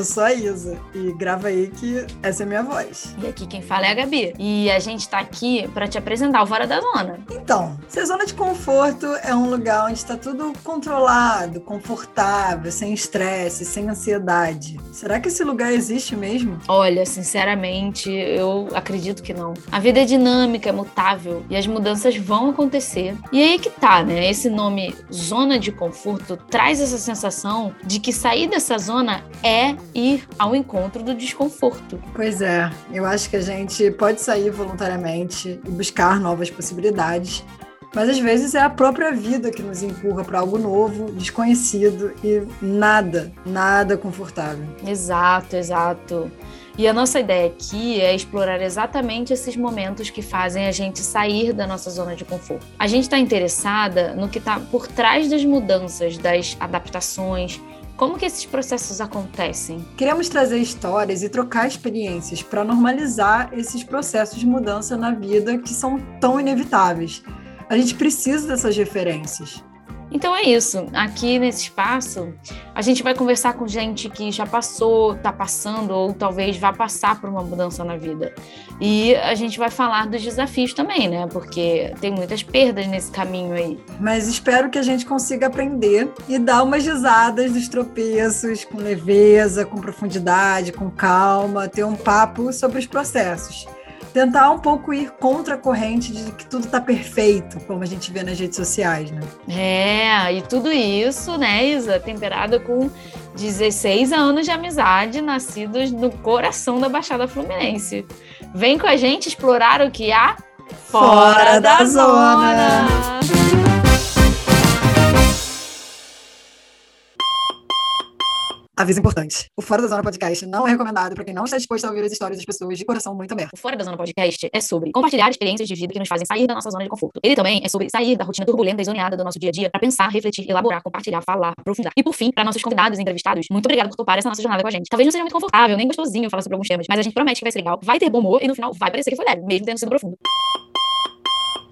eu sou a Isa e grava aí que essa é a minha voz. E aqui quem fala é a Gabi. E a gente tá aqui para te apresentar o Fora da Zona. Então, se a zona de conforto é um lugar onde está tudo controlado, confortável, sem estresse, sem ansiedade, será que esse lugar existe mesmo? Olha, sinceramente, eu acredito que não. A vida é dinâmica, é mutável e as mudanças vão acontecer. E aí que tá, né? Esse nome zona de conforto traz essa sensação de que sair dessa zona é ir ao encontro do desconforto. Pois é, eu acho que a gente pode sair voluntariamente e buscar novas possibilidades, mas às vezes é a própria vida que nos empurra para algo novo, desconhecido e nada, nada confortável. Exato, exato. E a nossa ideia aqui é explorar exatamente esses momentos que fazem a gente sair da nossa zona de conforto. A gente está interessada no que está por trás das mudanças, das adaptações, como que esses processos acontecem? Queremos trazer histórias e trocar experiências para normalizar esses processos de mudança na vida que são tão inevitáveis. A gente precisa dessas referências. Então é isso. Aqui nesse espaço, a gente vai conversar com gente que já passou, está passando ou talvez vá passar por uma mudança na vida. E a gente vai falar dos desafios também, né? Porque tem muitas perdas nesse caminho aí. Mas espero que a gente consiga aprender e dar umas risadas dos tropeços com leveza, com profundidade, com calma, ter um papo sobre os processos tentar um pouco ir contra a corrente de que tudo está perfeito, como a gente vê nas redes sociais, né? É, e tudo isso, né, Isa, temperada com 16 anos de amizade, nascidos no coração da Baixada Fluminense. Vem com a gente explorar o que há fora, fora da, da, zona. zona. Aviso importante. O Fora da Zona Podcast não é recomendado para quem não está disposto a ouvir as histórias das pessoas de coração muito aberto. O Fora da Zona Podcast é sobre compartilhar experiências de vida que nos fazem sair da nossa zona de conforto. Ele também é sobre sair da rotina turbulenta e zoneada do nosso dia a dia para pensar, refletir, elaborar, compartilhar, falar, aprofundar. E por fim, para nossos convidados e entrevistados, muito obrigado por topar essa nossa jornada com a gente. Talvez não seja muito confortável, nem gostosinho falar sobre alguns temas, mas a gente promete que vai ser legal, vai ter bom humor e no final vai parecer que foi leve, mesmo tendo sido profundo.